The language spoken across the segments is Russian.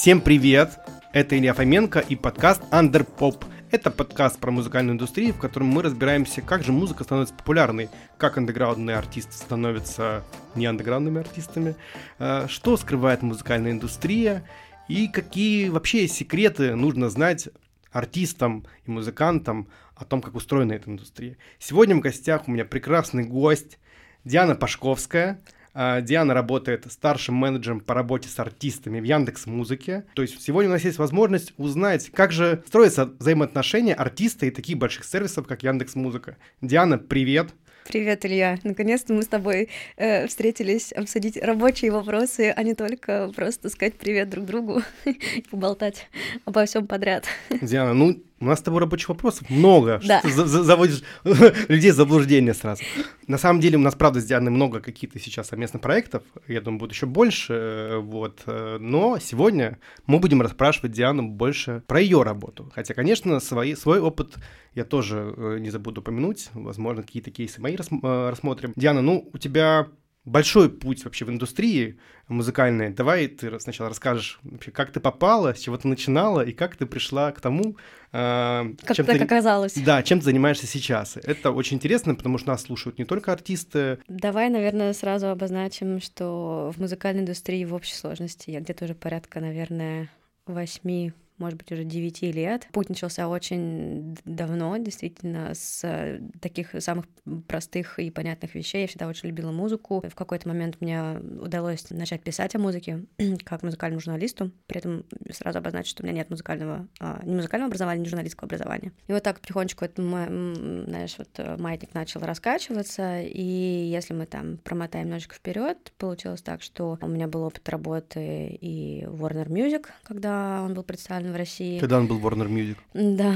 Всем привет! Это Илья Фоменко и подкаст Underpop. Это подкаст про музыкальную индустрию, в котором мы разбираемся, как же музыка становится популярной, как андеграундные артисты становятся не андеграундными артистами, э, что скрывает музыкальная индустрия и какие вообще секреты нужно знать артистам и музыкантам о том, как устроена эта индустрия. Сегодня в гостях у меня прекрасный гость Диана Пашковская – Диана работает старшим менеджером по работе с артистами в Яндекс Музыке. То есть сегодня у нас есть возможность узнать, как же строятся взаимоотношения артиста и таких больших сервисов, как Яндекс Музыка. Диана, привет! Привет, Илья. Наконец-то мы с тобой э, встретились обсудить рабочие вопросы, а не только просто сказать привет друг другу и поболтать обо всем подряд. Диана, ну у нас с тобой рабочих вопросов много. Да. Что заводишь людей в заблуждение сразу. На самом деле у нас, правда, с Дианой много каких-то сейчас совместных проектов. Я думаю, будет еще больше. Э, вот. Э, но сегодня мы будем расспрашивать Диану больше про ее работу. Хотя, конечно, свои, свой опыт я тоже э, не забуду упомянуть. Возможно, какие-то кейсы мои рассмотрим. Диана, ну, у тебя большой путь вообще в индустрии музыкальной. Давай ты сначала расскажешь, вообще, как ты попала, с чего ты начинала и как ты пришла к тому, э, как чем так ты, оказалось. Да, чем ты занимаешься сейчас. Это очень интересно, потому что нас слушают не только артисты. Давай, наверное, сразу обозначим, что в музыкальной индустрии в общей сложности я где-то уже порядка, наверное, восьми может быть, уже 9 лет. Путь начался очень давно, действительно, с э, таких самых простых и понятных вещей. Я всегда очень любила музыку. В какой-то момент мне удалось начать писать о музыке как музыкальному журналисту. При этом сразу обозначить, что у меня нет музыкального, а, не музыкального образования, не журналистского образования. И вот так потихонечку, это, знаешь, вот э, маятник начал раскачиваться, и если мы там промотаем немножечко вперед, получилось так, что у меня был опыт работы и Warner Music, когда он был представлен в России. Когда он был Warner Music. Да.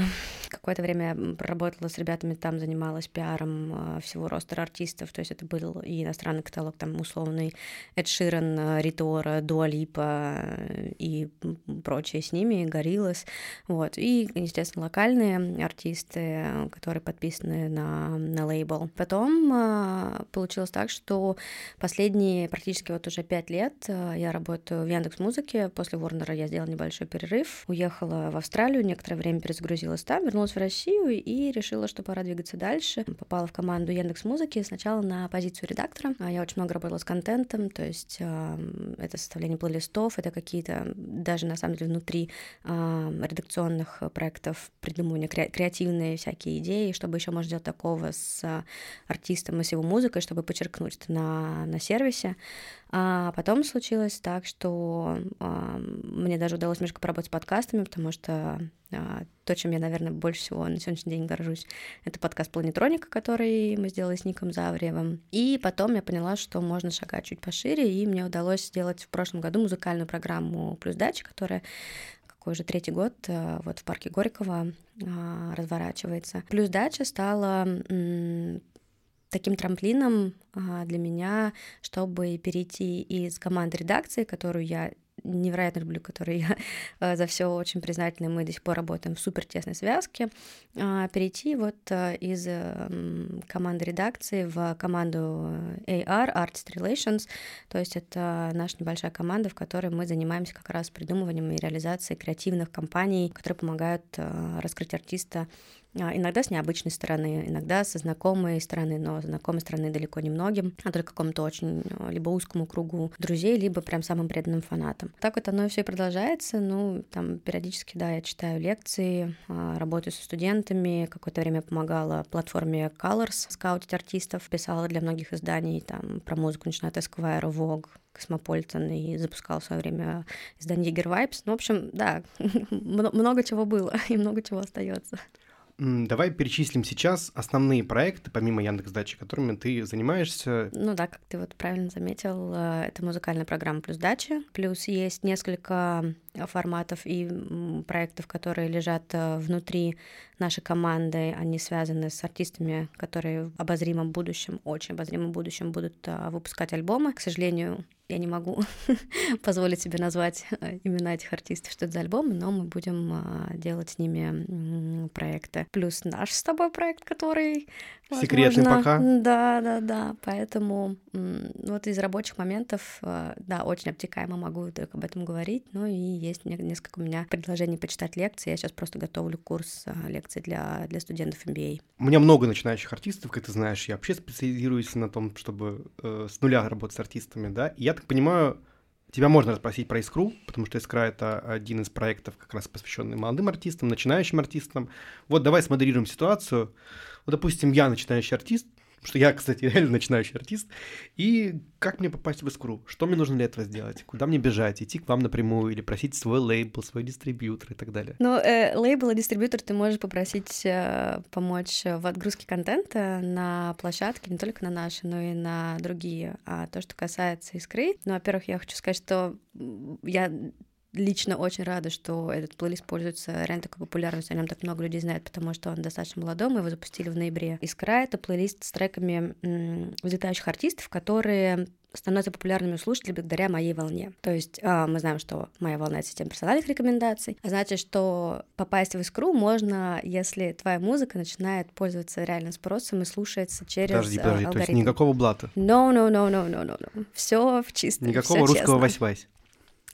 Какое-то время я проработала с ребятами, там занималась пиаром а, всего роста артистов, то есть это был и иностранный каталог, там условный Эд Ширен, Ритора, Дуалипа и прочие с ними, Гориллас, вот, и, естественно, локальные артисты, которые подписаны на, на лейбл. Потом а, получилось так, что последние практически вот уже пять лет а, я работаю в Яндекс Музыке, после Ворнера я сделала небольшой перерыв, уехала уехала в Австралию, некоторое время перезагрузилась там, вернулась в Россию и решила, что пора двигаться дальше. Попала в команду Яндекс Музыки сначала на позицию редактора. А я очень много работала с контентом, то есть это составление плейлистов, это какие-то даже на самом деле внутри редакционных проектов придумывания кре- креативные всякие идеи, чтобы еще можно сделать такого с артистом и с его музыкой, чтобы подчеркнуть это на, на сервисе. А потом случилось так, что а, мне даже удалось немножко поработать с подкастами, потому что а, то, чем я, наверное, больше всего на сегодняшний день горжусь, это подкаст «Планетроника», который мы сделали с Ником Завриевым. И потом я поняла, что можно шагать чуть пошире, и мне удалось сделать в прошлом году музыкальную программу «Плюс дача», которая какой уже третий год а, вот в парке Горького а, разворачивается. «Плюс дача» стала таким трамплином а, для меня, чтобы перейти из команды редакции, которую я невероятно люблю, которой я э, за все очень признательна. Мы до сих пор работаем в супер тесной связке. А, перейти вот э, из команды редакции в команду AR, Artist Relations, то есть это наша небольшая команда, в которой мы занимаемся как раз придумыванием и реализацией креативных кампаний, которые помогают э, раскрыть артиста иногда с необычной стороны, иногда со знакомой стороны, но знакомой стороны далеко не многим, а только какому-то очень а, либо узкому кругу друзей, либо прям самым преданным фанатам. Так вот оно все и продолжается. Ну, там периодически, да, я читаю лекции, а, работаю со студентами, какое-то время помогала платформе Colors скаутить артистов, писала для многих изданий там про музыку, начиная от Esquire, Vogue, Cosmopolitan и запускал в свое время издание Егер Vibes. Ну, в общем, да, много чего было и много чего остается. Давай перечислим сейчас основные проекты, помимо Яндекс.Дачи, которыми ты занимаешься. Ну да, как ты вот правильно заметил, э, это музыкальная программа плюс дача, плюс есть несколько форматов и проектов, которые лежат э, внутри нашей команды, они связаны с артистами, которые в обозримом будущем, очень обозримом будущем будут э, выпускать альбомы. К сожалению, я не могу позволить себе назвать э, имена этих артистов, что это за альбомы, но мы будем а, делать с ними проекты. Плюс наш с тобой проект, который... Секретный возможно, пока. Да, да, да. Поэтому вот из рабочих моментов, э, да, очень обтекаемо могу только об этом говорить. Ну и есть несколько у меня предложений почитать лекции. Я сейчас просто готовлю курс э, лекций для, для студентов MBA. У меня много начинающих артистов, как ты знаешь. Я вообще специализируюсь на том, чтобы э, с нуля работать с артистами, да. И я так понимаю, Тебя можно расспросить про Искру, потому что Искра — это один из проектов, как раз посвященный молодым артистам, начинающим артистам. Вот давай смоделируем ситуацию. Вот, допустим, я начинающий артист, что я, кстати, реально начинающий артист. И как мне попасть в Искру? Что мне нужно для этого сделать? Куда мне бежать? Идти к вам напрямую или просить свой лейбл, свой дистрибьютор и так далее? Ну, э, лейбл и дистрибьютор ты можешь попросить э, помочь в отгрузке контента на площадке, не только на наши, но и на другие. А то, что касается Искры, ну, во-первых, я хочу сказать, что я лично очень рада, что этот плейлист пользуется реально такой популярностью, о нем так много людей знает, потому что он достаточно молодой, мы его запустили в ноябре. Искра — это плейлист с треками взлетающих артистов, которые становятся популярными у слушателей благодаря моей волне. То есть э, мы знаем, что моя волна — это система персональных рекомендаций, а значит, что попасть в искру можно, если твоя музыка начинает пользоваться реальным спросом и слушается через Подожди, подожди, алгоритм. то есть никакого блата? No, no, no, no, no, no, no. Все в чистом. Никакого русского вась-вась?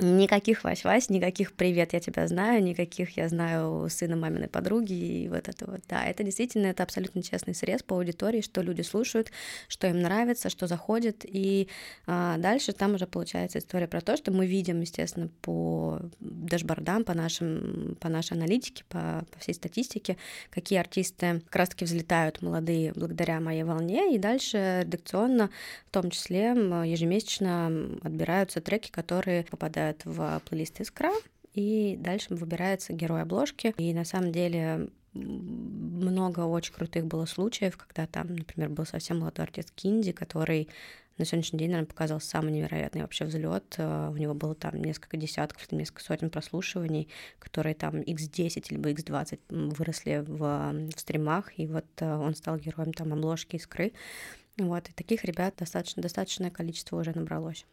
Никаких Вась-Вась, никаких «Привет, я тебя знаю», никаких «Я знаю сына маминой подруги» и вот это вот. Да, это действительно, это абсолютно честный срез по аудитории, что люди слушают, что им нравится, что заходит. И а, дальше там уже получается история про то, что мы видим, естественно, по дашбордам, по, нашим, по нашей аналитике, по, по всей статистике, какие артисты как раз-таки взлетают молодые благодаря моей волне, и дальше редакционно, в том числе ежемесячно отбираются треки, которые попадают попадают в плейлист «Искра», и дальше выбирается герой обложки. И на самом деле много очень крутых было случаев, когда там, например, был совсем молодой артист Кинди, который на сегодняшний день, наверное, показал самый невероятный вообще взлет. Э, у него было там несколько десятков, несколько сотен прослушиваний, которые там x10 либо x20 выросли в, в стримах, и вот э, он стал героем там обложки искры. Вот, и таких ребят достаточно, достаточное количество уже набралось.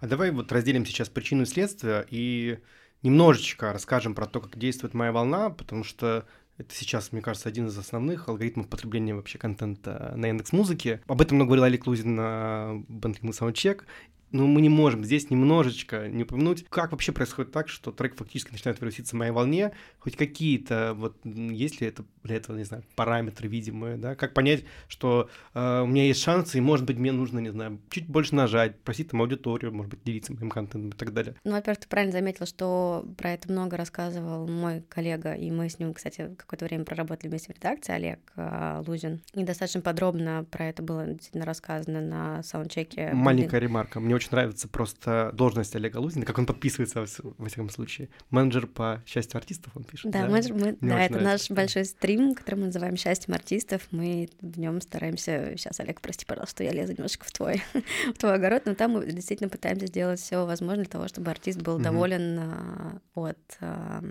А давай вот разделим сейчас причину и следствие и немножечко расскажем про то, как действует моя волна, потому что это сейчас, мне кажется, один из основных алгоритмов потребления вообще контента на Яндекс Музыке. Об этом много говорил Алик Лузин на Бентлинг Саундчек но мы не можем здесь немножечко не упомянуть, как вообще происходит так, что трек фактически начинает вируситься в моей волне, хоть какие-то, вот, есть ли это для этого, не знаю, параметры видимые, да, как понять, что э, у меня есть шансы, и, может быть, мне нужно, не знаю, чуть больше нажать, просить там аудиторию, может быть, делиться моим контентом и так далее. Ну, во-первых, ты правильно заметила, что про это много рассказывал мой коллега, и мы с ним, кстати, какое-то время проработали вместе в редакции, Олег э, Лузин, и достаточно подробно про это было действительно рассказано на саундчеке. Маленькая ремарка, мне очень нравится просто должность Олега Лузина, как он подписывается, во всяком случае. Менеджер по счастью артистов он пишет. Да, да? Менеджер, мы, да это наш большой стрим, который мы называем «Счастьем артистов». Мы в нем стараемся... Сейчас, Олег, прости, пожалуйста, я лезу немножко в твой, в твой огород, но там мы действительно пытаемся сделать все возможное для того, чтобы артист был mm-hmm. доволен а, от... А,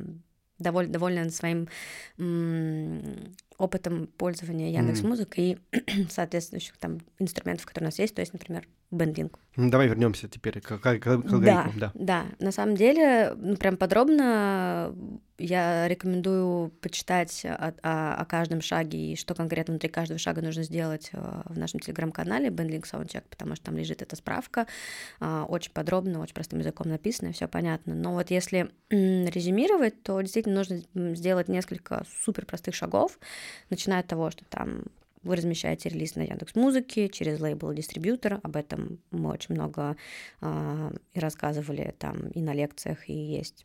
доволен, доволен своим опытом пользования Яндекс Музыкой mm-hmm. и соответствующих там инструментов, которые у нас есть, то есть, например, бендинг. Ну, давай вернемся теперь к, к, к алгоритмам. Да, да, да. На самом деле, ну, прям подробно я рекомендую почитать о, о, о каждом шаге и что конкретно внутри каждого шага нужно сделать э, в нашем телеграм-канале Bandlink Soundcheck, потому что там лежит эта справка, э, очень подробно, очень простым языком написано, все понятно. Но вот если резюмировать, то действительно нужно сделать несколько супер простых шагов, начиная от того, что там вы размещаете релиз на Яндекс Музыке через лейбл дистрибьютора. Об этом мы очень много э, и рассказывали там и на лекциях, и есть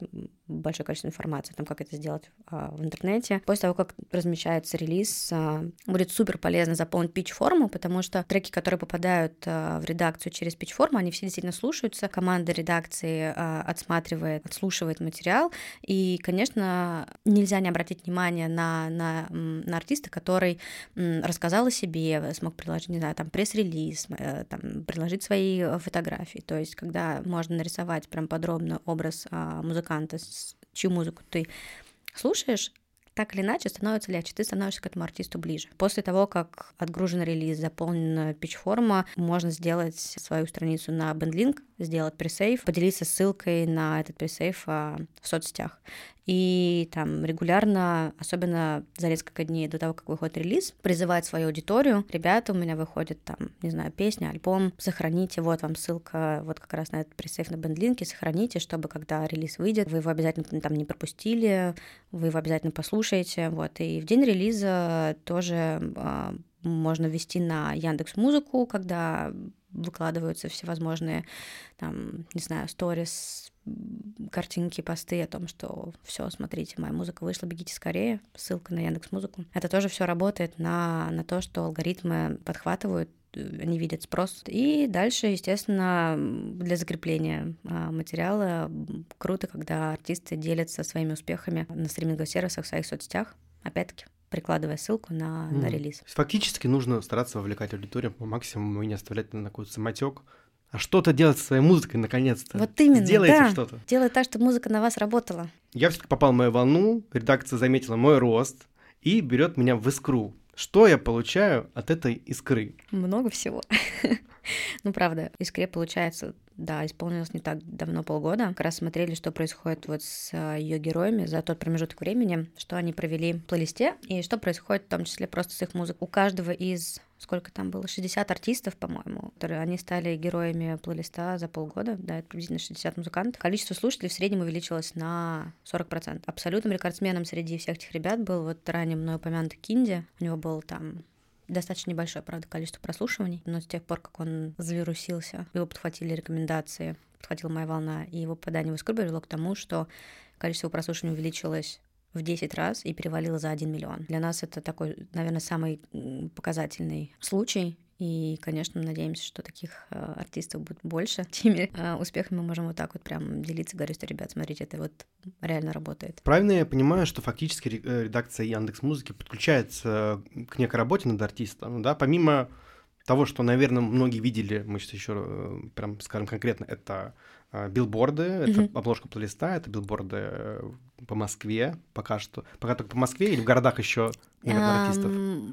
большое количество информации о том, как это сделать э, в интернете. После того, как размещается релиз, э, будет супер полезно заполнить пич-форму, потому что треки, которые попадают э, в редакцию через пич-форму, они все действительно слушаются. Команда редакции отсматривает, отслушивает материал. И, конечно, нельзя не обратить внимание на, на, на артиста, который рассказал о себе, смог приложить, не знаю, там пресс-релиз, э, там, приложить свои э, фотографии. То есть, когда можно нарисовать прям подробно образ а, музыканта, чью музыку ты слушаешь, так или иначе становится легче, ты становишься к этому артисту ближе. После того, как отгружен релиз, заполнена пич-форма, можно сделать свою страницу на BandLink, сделать пресейв, поделиться ссылкой на этот пресейв а, в соцсетях. И там регулярно, особенно за несколько дней до того, как выходит релиз, призывать свою аудиторию. Ребята, у меня выходит там, не знаю, песня, альбом, сохраните, вот вам ссылка вот как раз на этот пресейв на бендлинке, сохраните, чтобы когда релиз выйдет, вы его обязательно там не пропустили, вы его обязательно послушаете, вот. И в день релиза тоже а, можно ввести на Яндекс Музыку, когда выкладываются всевозможные, там, не знаю, сторис, картинки, посты о том, что все, смотрите, моя музыка вышла, бегите скорее, ссылка на Яндекс Музыку. Это тоже все работает на, на то, что алгоритмы подхватывают они видят спрос. И дальше, естественно, для закрепления а, материала круто, когда артисты делятся своими успехами на стриминговых сервисах, в своих соцсетях. Опять-таки, прикладывая ссылку на, mm. на релиз. Фактически нужно стараться вовлекать аудиторию по максимуму и не оставлять на какой-то самотек. А что-то делать со своей музыкой наконец-то. Вот именно, Сделайте да. что-то. Делать так, чтобы музыка на вас работала. Я все-таки попал в мою волну, редакция заметила мой рост и берет меня в искру. Что я получаю от этой искры? Много всего. Ну, правда, искре получается да, исполнилось не так давно, полгода. Как раз смотрели, что происходит вот с а, ее героями за тот промежуток времени, что они провели в плейлисте, и что происходит в том числе просто с их музыкой. У каждого из сколько там было, 60 артистов, по-моему, которые они стали героями плейлиста за полгода, да, это приблизительно 60 музыкантов. Количество слушателей в среднем увеличилось на 40%. Абсолютным рекордсменом среди всех этих ребят был вот ранее мной упомянутый Кинди. У него был там достаточно небольшое, правда, количество прослушиваний, но с тех пор, как он завирусился, его подхватили рекомендации, подхватила моя волна, и его попадание в искру привело к тому, что количество прослушиваний увеличилось в 10 раз и перевалило за 1 миллион. Для нас это такой, наверное, самый показательный случай, и, конечно, надеемся, что таких э, артистов будет больше. Теми э, успехами мы можем вот так вот прям делиться, говорить, что, ребят, смотрите, это вот реально работает. Правильно я понимаю, что фактически э, редакция Яндекс Музыки подключается к некой работе над артистом, да, помимо того, что, наверное, многие видели, мы сейчас еще прям скажем конкретно, это билборды, это mm-hmm. обложка плейлиста, это билборды по Москве пока что. Пока только по Москве или в городах еще нет артистов?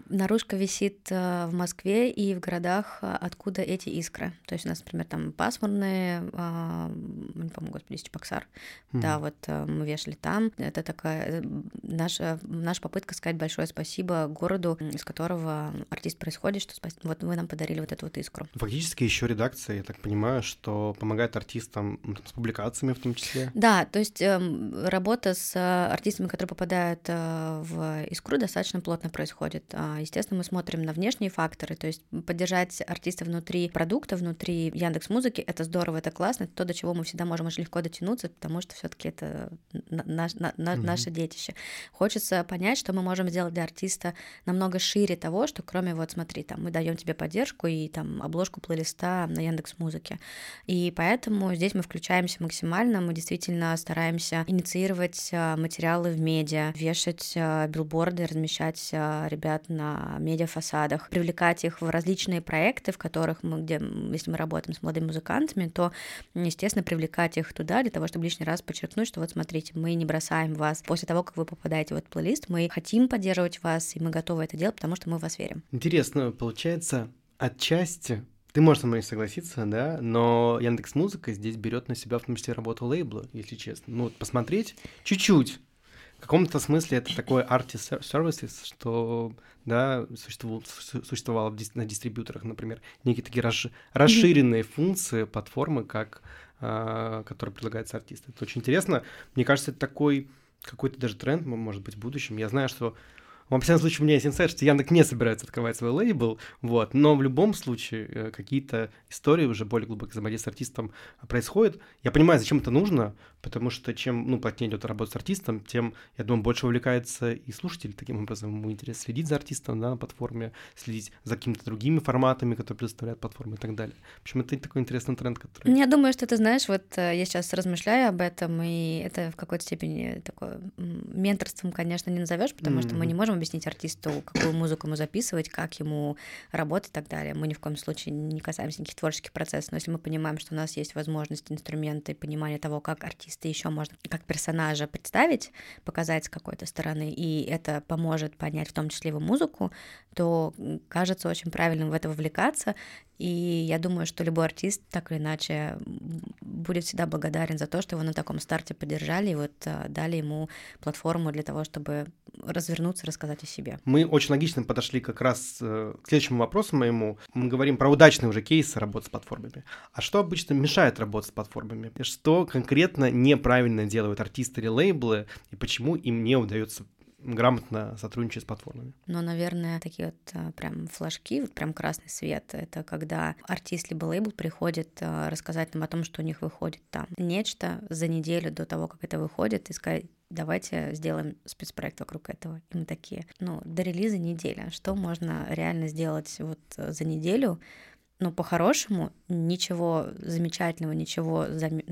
Наружка висит э, в Москве и в городах, э, откуда эти искры. То есть у нас, например, там пасмурные, а, не помню, господи, Чебоксар. Да, вот э, мы вешали там. Это такая наша, наша попытка сказать большое спасибо городу, из которого артист происходит, что спас... вот вы нам подарили вот эту вот искру. Фактически еще редакция, я так понимаю, что помогает артистам с публикациями в том числе. Да, то есть эм, работа с э, артистами, которые попадают э, в искру, достаточно плотно происходит. А, естественно, мы смотрим на внешние факторы, то есть поддержать артиста внутри продукта, внутри Яндекс Музыки, это здорово, это классно, это то, до чего мы всегда можем очень легко дотянуться, потому что все-таки это наш, на, на, mm-hmm. наше детище. Хочется понять, что мы можем сделать для артиста намного шире того, что кроме вот смотри, там мы даем тебе поддержку и там обложку плейлиста на Яндекс Музыке. И поэтому здесь мы включаемся максимально, мы действительно стараемся инициировать публиковать а, материалы в медиа, вешать а, билборды, размещать а, ребят на медиафасадах, привлекать их в различные проекты, в которых мы, где, если мы работаем с молодыми музыкантами, то, естественно, привлекать их туда для того, чтобы лишний раз подчеркнуть, что вот смотрите, мы не бросаем вас после того, как вы попадаете в этот плейлист, мы хотим поддерживать вас, и мы готовы это делать, потому что мы в вас верим. Интересно, получается, отчасти ты можешь со мной согласиться, да, но Яндекс Музыка здесь берет на себя в том числе работу лейбла, если честно. Ну, вот посмотреть чуть-чуть. В каком-то смысле это такой artist services, что, да, существовало, существовало на дистрибьюторах, например, некие такие расш, расширенные функции платформы, как, а, которые предлагаются артистам. Это очень интересно. Мне кажется, это такой какой-то даже тренд, может быть, в будущем. Я знаю, что во всяком случае, у меня есть инсайт, что Яндекс не собирается открывать свой лейбл, вот, но в любом случае э, какие-то истории уже более глубокие взаимодействия с артистом происходят. Я понимаю, зачем это нужно, потому что чем, ну, плотнее идет работа с артистом, тем, я думаю, больше увлекается и слушатель таким образом. Ему интересно следить за артистом, да, на платформе, следить за какими-то другими форматами, которые предоставляют платформы и так далее. В общем, это такой интересный тренд, который... Я думаю, что ты знаешь, вот э, я сейчас размышляю об этом, и это в какой-то степени такое менторством, конечно, не назовешь, потому mm-hmm. что мы не можем объяснить артисту, какую музыку ему записывать, как ему работать и так далее. Мы ни в коем случае не касаемся никаких творческих процессов, но если мы понимаем, что у нас есть возможности, инструменты, понимание того, как артиста еще можно, как персонажа представить, показать с какой-то стороны, и это поможет понять в том числе его музыку, то кажется очень правильным в это вовлекаться, и я думаю, что любой артист так или иначе будет всегда благодарен за то, что его на таком старте поддержали и вот э, дали ему платформу для того, чтобы развернуться, рассказать о себе. Мы очень логично подошли как раз э, к следующему вопросу моему. Мы говорим про удачные уже кейсы работы с платформами. А что обычно мешает работать с платформами? Что конкретно неправильно делают артисты или лейблы, и почему им не удается грамотно сотрудничать с платформами. Но, наверное, такие вот а, прям флажки, вот прям красный свет, это когда артист либо лейбл приходит а, рассказать нам о том, что у них выходит там нечто за неделю до того, как это выходит, и сказать, давайте сделаем спецпроект вокруг этого. И мы такие, ну, до релиза неделя. Что можно реально сделать вот за неделю, ну, по-хорошему, ничего замечательного, ничего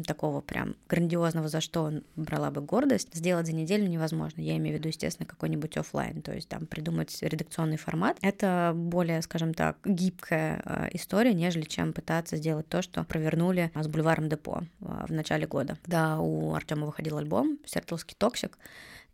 такого прям грандиозного, за что он брала бы гордость, сделать за неделю невозможно. Я имею в виду, естественно, какой-нибудь офлайн, то есть там придумать редакционный формат. Это более, скажем так, гибкая э, история, нежели чем пытаться сделать то, что провернули с бульваром Депо э, в начале года. Когда у Артема выходил альбом «Сертовский токсик»,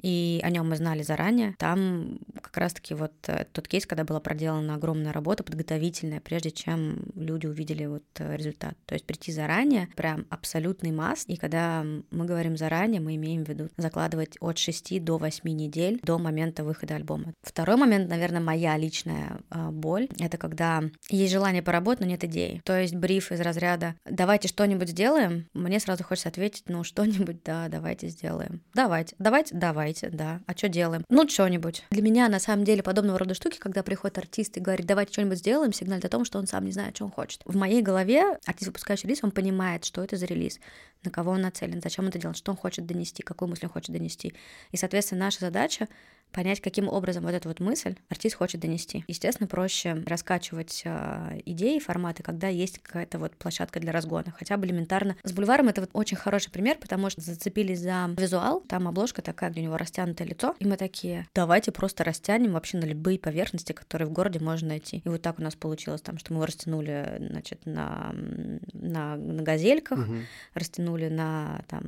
и о нем мы знали заранее. Там как раз-таки вот э, тот кейс, когда была проделана огромная работа подготовительная, прежде чем люди увидели вот э, результат. То есть прийти заранее, прям абсолютный must. И когда мы говорим заранее, мы имеем в виду закладывать от 6 до 8 недель до момента выхода альбома. Второй момент, наверное, моя личная э, боль, это когда есть желание поработать, но нет идеи. То есть бриф из разряда «давайте что-нибудь сделаем», мне сразу хочется ответить «ну что-нибудь, да, давайте сделаем». Давайте, давайте, давайте давайте, да. А что делаем? Ну, что-нибудь. Для меня, на самом деле, подобного рода штуки, когда приходит артист и говорит, давайте что-нибудь сделаем, сигналит о том, что он сам не знает, что он хочет. В моей голове артист, выпускающий релиз, он понимает, что это за релиз, на кого он нацелен, зачем он это делает, что он хочет донести, какую мысль он хочет донести. И, соответственно, наша задача понять, каким образом вот эту вот мысль артист хочет донести. Естественно, проще раскачивать э, идеи, форматы, когда есть какая-то вот площадка для разгона. Хотя бы элементарно. С бульваром это вот очень хороший пример, потому что зацепились за визуал, там обложка такая, где у него растянутое лицо, и мы такие, давайте просто растянем вообще на любые поверхности, которые в городе можно найти. И вот так у нас получилось там, что мы его растянули, значит, на, на, на газельках, угу. растянули на, там,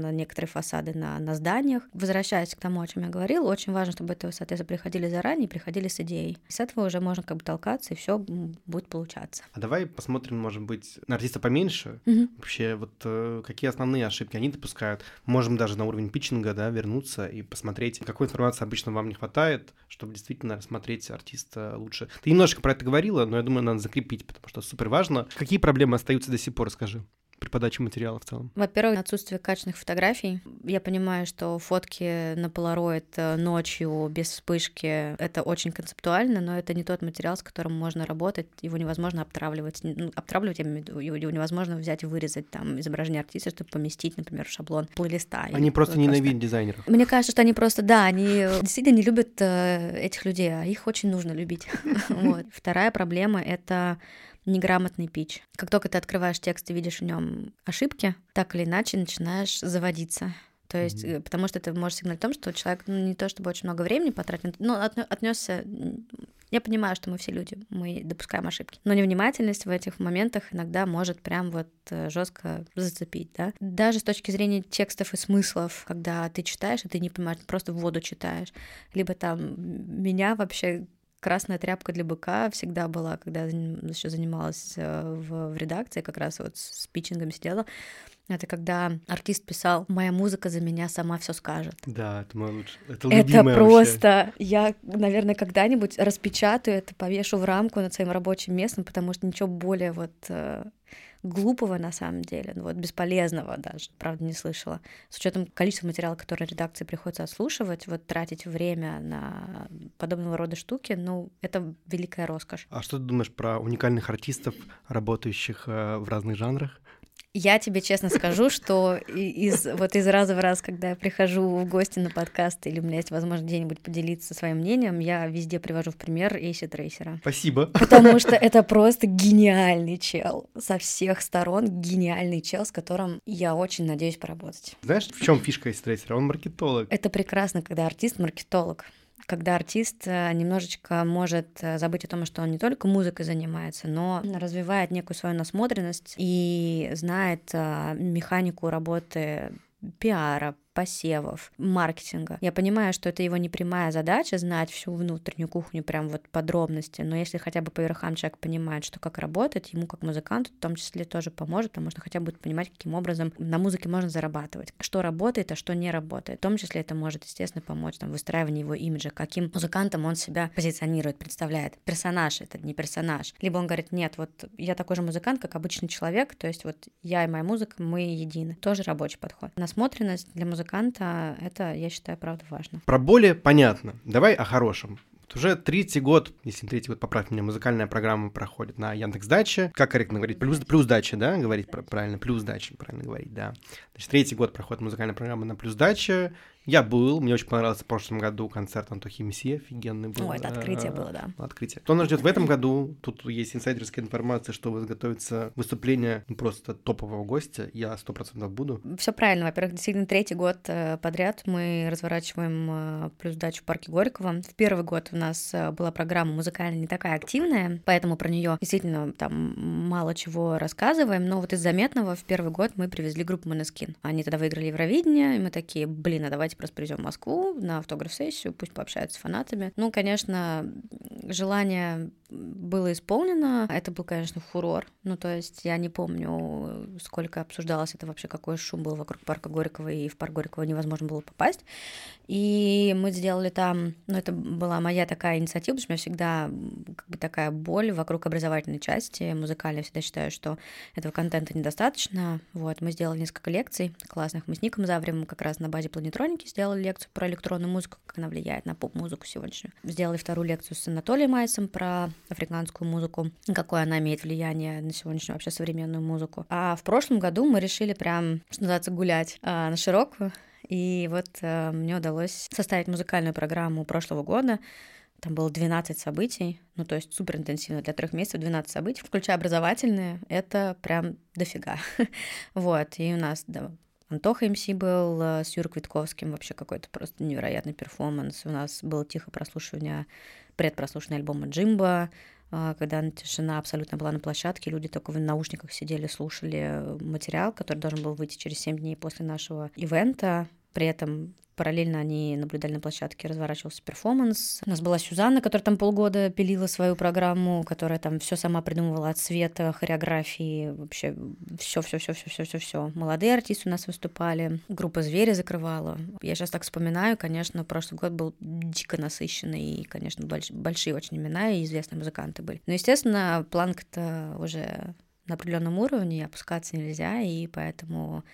на некоторые фасады на, на зданиях. Возвращаясь к тому, о чем я говорила, очень очень важно, чтобы это, соответственно, приходили заранее, приходили с идеей. С этого уже можно как бы толкаться, и все будет получаться. А давай посмотрим, может быть, на артиста поменьше. Угу. Вообще, вот э, какие основные ошибки они допускают. Можем даже на уровень питчинга, да, вернуться и посмотреть, какой информации обычно вам не хватает, чтобы действительно рассмотреть артиста лучше. Ты немножко про это говорила, но я думаю, надо закрепить, потому что супер важно. Какие проблемы остаются до сих пор, скажи? При подаче материала в целом? Во-первых, отсутствие качественных фотографий. Я понимаю, что фотки на полароид э, ночью без вспышки — это очень концептуально, но это не тот материал, с которым можно работать, его невозможно обтравливать. Ну, обтравливать, я имею в виду, его невозможно взять и вырезать там изображение артиста, чтобы поместить, например, в шаблон плейлиста. Они просто ненавидят дизайнеров. Мне кажется, что они просто, да, они действительно не любят э, этих людей, а их очень нужно любить. Вторая проблема — это неграмотный пич. Как только ты открываешь текст и видишь в нем ошибки, так или иначе начинаешь заводиться. То есть, mm-hmm. потому что это может сигналить о том, что человек ну, не то чтобы очень много времени потратил, но отнесся. Я понимаю, что мы все люди, мы допускаем ошибки. Но невнимательность в этих моментах иногда может прям вот э, жестко зацепить, да. Даже с точки зрения текстов и смыслов, когда ты читаешь, и ты не понимаешь, просто в воду читаешь. Либо там меня вообще красная тряпка для быка всегда была, когда еще занималась э, в, в редакции, как раз вот с питчингом сидела. Это когда артист писал «Моя музыка за меня сама все скажет». Да, это мой лучший. Это, это просто... Вообще. Я, наверное, когда-нибудь распечатаю это, повешу в рамку над своим рабочим местом, потому что ничего более вот э, глупого на самом деле, ну вот бесполезного даже, правда, не слышала. С учетом количества материала, который редакции приходится отслушивать, вот тратить время на подобного рода штуки, ну, это великая роскошь. А что ты думаешь про уникальных артистов, работающих э, в разных жанрах? Я тебе честно скажу, что из, вот из раза в раз, когда я прихожу в гости на подкаст или у меня есть возможность где-нибудь поделиться своим мнением, я везде привожу в пример Эйси Трейсера. Спасибо. Потому что это просто гениальный чел. Со всех сторон гениальный чел, с которым я очень надеюсь поработать. Знаешь, в чем фишка Эйси Трейсера? Он маркетолог. Это прекрасно, когда артист маркетолог. Когда артист э, немножечко может э, забыть о том, что он не только музыкой занимается, но развивает некую свою насмотренность и знает э, механику работы пиара, посевов, маркетинга. Я понимаю, что это его непрямая задача знать всю внутреннюю кухню, прям вот подробности, но если хотя бы по верхам человек понимает, что как работает, ему как музыканту в том числе тоже поможет, потому что хотя бы будет понимать, каким образом на музыке можно зарабатывать, что работает, а что не работает. В том числе это может, естественно, помочь там, выстраивании его имиджа, каким музыкантом он себя позиционирует, представляет. Персонаж это не персонаж. Либо он говорит, нет, вот я такой же музыкант, как обычный человек, то есть вот я и моя музыка, мы едины. Тоже рабочий подход. Насмотренность для музыканта музыканта, это, я считаю, правда важно. Про боли понятно. Давай о хорошем. Уже третий год, если третий год, поправь меня, музыкальная программа проходит на Яндекс Даче. Как корректно говорить? Плюс, плюс дача, да? Говорить правильно? Плюс дача, правильно говорить, да. Значит, третий год проходит музыкальная программа на плюс даче. Я был, мне очень понравился в прошлом году концерт Антохи Мессия, офигенный был. О, это открытие было, да. Открытие. Что нас ждет в этом году? Тут есть инсайдерская информация, что готовится выступление просто топового гостя. Я сто процентов буду. Все правильно. Во-первых, действительно, третий год э, подряд мы разворачиваем э, плюс дачу в парке Горького. В первый год у нас э, была программа музыкальная не такая активная, поэтому про нее действительно там мало чего рассказываем. Но вот из заметного в первый год мы привезли группу Монескин. Они тогда выиграли Евровидение, и мы такие, блин, а давайте давайте просто придем в Москву на автограф-сессию, пусть пообщаются с фанатами. Ну, конечно, желание было исполнено. Это был, конечно, фурор. Ну, то есть я не помню, сколько обсуждалось это вообще, какой шум был вокруг парка Горького, и в парк Горького невозможно было попасть. И мы сделали там, ну, это была моя такая инициатива, потому что у меня всегда как бы такая боль вокруг образовательной части музыкальной. Я всегда считаю, что этого контента недостаточно. Вот, мы сделали несколько лекций классных. Мы с Ником Заврем как раз на базе планетроники сделали лекцию про электронную музыку, как она влияет на поп-музыку сегодняшнюю. Сделали вторую лекцию с Анатолием Майсом про африканскую музыку, какое она имеет влияние на сегодняшнюю вообще современную музыку. А в прошлом году мы решили прям, что называется, гулять а, на широкую. И вот а, мне удалось составить музыкальную программу прошлого года, там было 12 событий, ну, то есть супер интенсивно для трех месяцев 12 событий, включая образовательные, это прям дофига. вот, и у нас Антоха МС был э, с Юрой Квитковским, вообще какой-то просто невероятный перформанс. У нас было тихо прослушивание предпрослушанный альбома Джимба, а, когда тишина абсолютно была на площадке, люди только в наушниках сидели, слушали материал, который должен был выйти через 7 дней после нашего ивента. При этом Параллельно они наблюдали на площадке, разворачивался перформанс. У нас была Сюзанна, которая там полгода пилила свою программу, которая там все сама придумывала от цвета, хореографии, вообще все, все, все, все, все, все, все. Молодые артисты у нас выступали, группа Звери закрывала. Я сейчас так вспоминаю, конечно, прошлый год был дико насыщенный, и, конечно, больш- большие очень имена и известные музыканты были. Но, естественно, планка-то уже на определенном уровне, опускаться нельзя, и поэтому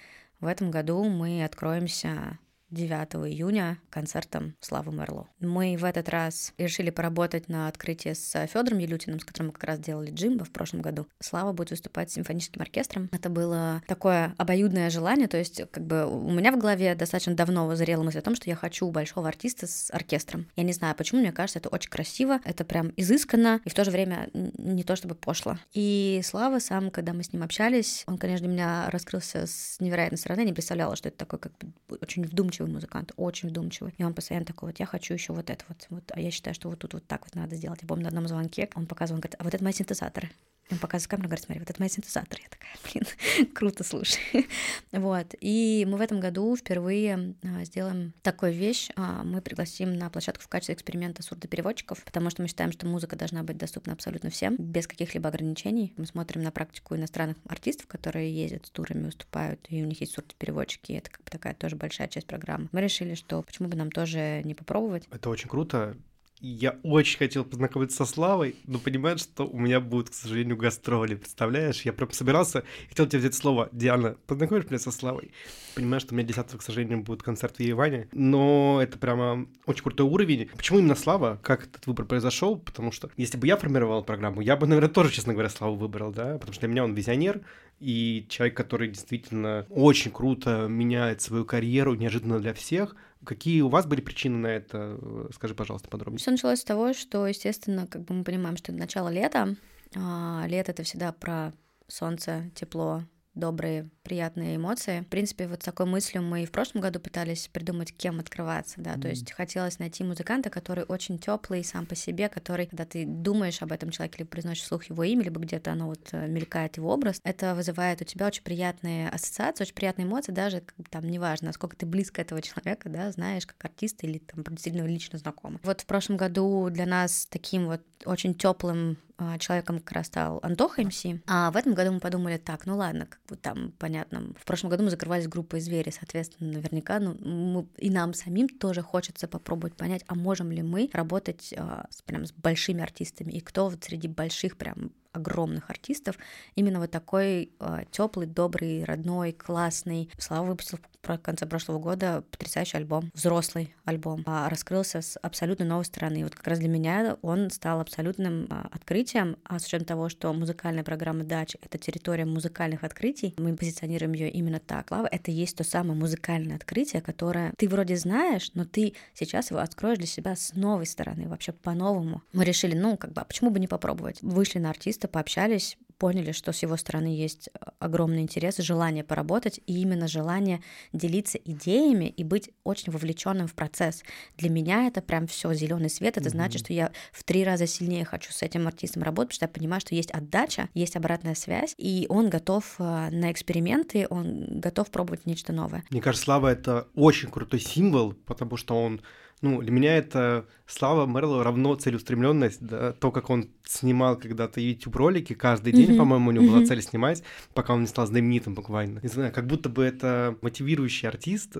в этом году мы откроемся 9 июня концертом Славы Мерло. Мы в этот раз решили поработать на открытии с Федором Елютиным, с которым мы как раз делали джимбо в прошлом году. Слава будет выступать с симфоническим оркестром. Это было такое обоюдное желание, то есть как бы у меня в голове достаточно давно вызрела мысль о том, что я хочу большого артиста с оркестром. Я не знаю почему, мне кажется, это очень красиво, это прям изысканно и в то же время не то чтобы пошло. И Слава сам, когда мы с ним общались, он, конечно, меня раскрылся с невероятной стороны, не представляла, что это такой как бы очень вдумчивый вдумчивый музыкант, очень вдумчивый. И он постоянно такой, вот я хочу еще вот это вот, вот, а я считаю, что вот тут вот так вот надо сделать. Я помню на одном звонке, он показывал, он говорит, а вот это мои синтезаторы. Он показывает камеру, говорит, смотри, вот это мои синтезаторы. Я такая, блин, круто, слушай. вот. И мы в этом году впервые а, сделаем такую вещь. А, мы пригласим на площадку в качестве эксперимента сурдопереводчиков, потому что мы считаем, что музыка должна быть доступна абсолютно всем, без каких-либо ограничений. Мы смотрим на практику иностранных артистов, которые ездят с турами, выступают, и у них есть сурдопереводчики. Это как бы такая тоже большая часть программы. Мы решили, что почему бы нам тоже не попробовать. Это очень круто я очень хотел познакомиться со Славой, но понимаешь, что у меня будут, к сожалению, гастроли, представляешь? Я прям собирался, хотел тебе взять слово, Диана, познакомишь меня со Славой? Понимаешь, что у меня 10 к сожалению, будет концерт в Ереване, но это прямо очень крутой уровень. Почему именно Слава? Как этот выбор произошел? Потому что если бы я формировал программу, я бы, наверное, тоже, честно говоря, Славу выбрал, да? Потому что для меня он визионер, и человек, который действительно очень круто меняет свою карьеру, неожиданно для всех — Какие у вас были причины на это? Скажи, пожалуйста, подробнее. Все началось с того, что, естественно, как бы мы понимаем, что это начало лета. А, лето — это всегда про солнце, тепло, добрые, приятные эмоции. В принципе, вот с такой мыслью мы и в прошлом году пытались придумать, кем открываться, да, mm-hmm. то есть хотелось найти музыканта, который очень теплый сам по себе, который, когда ты думаешь об этом человеке, либо произносишь вслух его имя, либо где-то оно вот э, мелькает его образ, это вызывает у тебя очень приятные ассоциации, очень приятные эмоции, даже там неважно, насколько ты близко этого человека, да, знаешь, как артист или там действительно лично знакомый. Вот в прошлом году для нас таким вот очень теплым человеком как раз стал Антоха МС. А в этом году мы подумали так, ну ладно, как бы там, понятно, в прошлом году мы закрывались группой «Звери», соответственно, наверняка, ну, мы, и нам самим тоже хочется попробовать понять, а можем ли мы работать а, с, прям с большими артистами, и кто вот среди больших прям огромных артистов, именно вот такой э, теплый, добрый, родной, классный. Слава выпустил в конце прошлого года потрясающий альбом, взрослый альбом, а, раскрылся с абсолютно новой стороны. И вот как раз для меня он стал абсолютным а, открытием, а с учетом того, что музыкальная программа «Дач» — это территория музыкальных открытий, мы позиционируем ее именно так. Слава — это есть то самое музыкальное открытие, которое ты вроде знаешь, но ты сейчас его откроешь для себя с новой стороны, вообще по-новому. Мы решили, ну, как бы, а почему бы не попробовать? Вышли на артиста, артиста, пообщались, поняли, что с его стороны есть огромный интерес желание поработать, и именно желание делиться идеями и быть очень вовлеченным в процесс. Для меня это прям все зеленый свет. Это mm-hmm. значит, что я в три раза сильнее хочу с этим артистом работать, потому что я понимаю, что есть отдача, есть обратная связь, и он готов э, на эксперименты, он готов пробовать нечто новое. Мне кажется, Слава это очень крутой символ, потому что он ну, для меня это слава Мерло равно целеустремленность, да, то, как он снимал когда-то YouTube-ролики каждый день, mm-hmm. по-моему, у него mm-hmm. была цель снимать, пока он не стал знаменитым буквально. Не знаю, как будто бы это мотивирующий артист,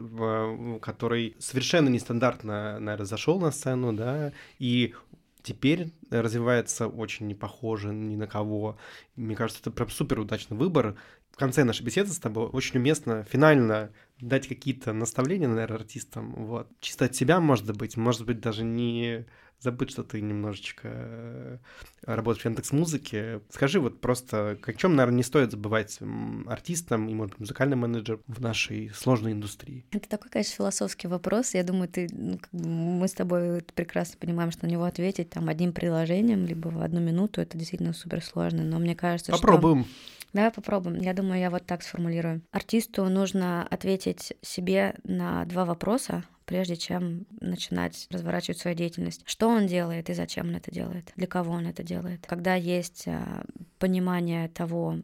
который совершенно нестандартно, наверное, зашел на сцену, да, и теперь развивается очень не похоже ни на кого. Мне кажется, это прям супер удачный выбор. В конце нашей беседы с тобой очень уместно финально дать какие-то наставления, наверное, артистам. Вот. Чисто от себя, может быть, может быть, даже не забыть, что ты немножечко э, работаешь в Яндекс Музыке. Скажи вот просто, о чем, наверное, не стоит забывать артистам и, может быть, музыкальным менеджером в нашей сложной индустрии? Это такой, конечно, философский вопрос. Я думаю, ты, ну, мы с тобой прекрасно понимаем, что на него ответить там одним приложением, либо в одну минуту, это действительно супер сложно. Но мне кажется, Попробуем. что... Давай попробуем. Я думаю, я вот так сформулирую. Артисту нужно ответить себе на два вопроса, прежде чем начинать разворачивать свою деятельность. Что он делает и зачем он это делает? Для кого он это делает? Когда есть а, понимание того,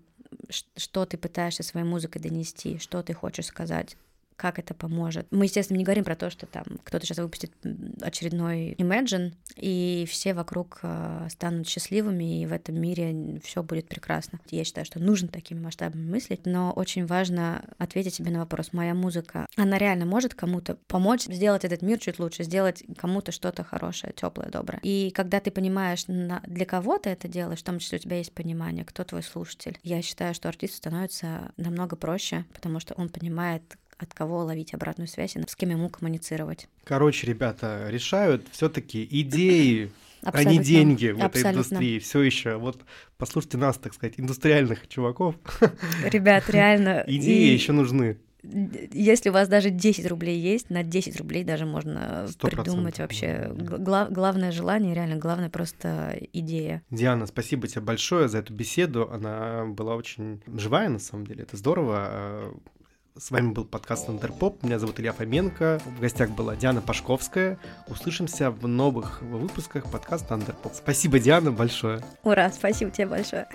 что ты пытаешься своей музыкой донести, что ты хочешь сказать, как это поможет. Мы, естественно, не говорим про то, что там кто-то сейчас выпустит очередной Imagine, и все вокруг э, станут счастливыми, и в этом мире все будет прекрасно. Я считаю, что нужно такими масштабами мыслить, но очень важно ответить себе на вопрос, моя музыка, она реально может кому-то помочь сделать этот мир чуть лучше, сделать кому-то что-то хорошее, теплое, доброе. И когда ты понимаешь, для кого ты это делаешь, в том числе у тебя есть понимание, кто твой слушатель, я считаю, что артисту становится намного проще, потому что он понимает, от кого ловить обратную связь и с кем ему коммуницировать. Короче, ребята решают все-таки идеи, а не деньги в этой индустрии. Все еще. Вот послушайте нас, так сказать, индустриальных чуваков. Ребят, реально. Идеи еще нужны. Если у вас даже 10 рублей есть, на 10 рублей даже можно придумать вообще. Гла- главное желание, реально, главное просто идея. Диана, спасибо тебе большое за эту беседу. Она была очень живая, на самом деле. Это здорово с вами был подкаст Андерпоп. Меня зовут Илья Фоменко. В гостях была Диана Пашковская. Услышимся в новых выпусках подкаста Андерпоп. Спасибо, Диана, большое. Ура, спасибо тебе большое.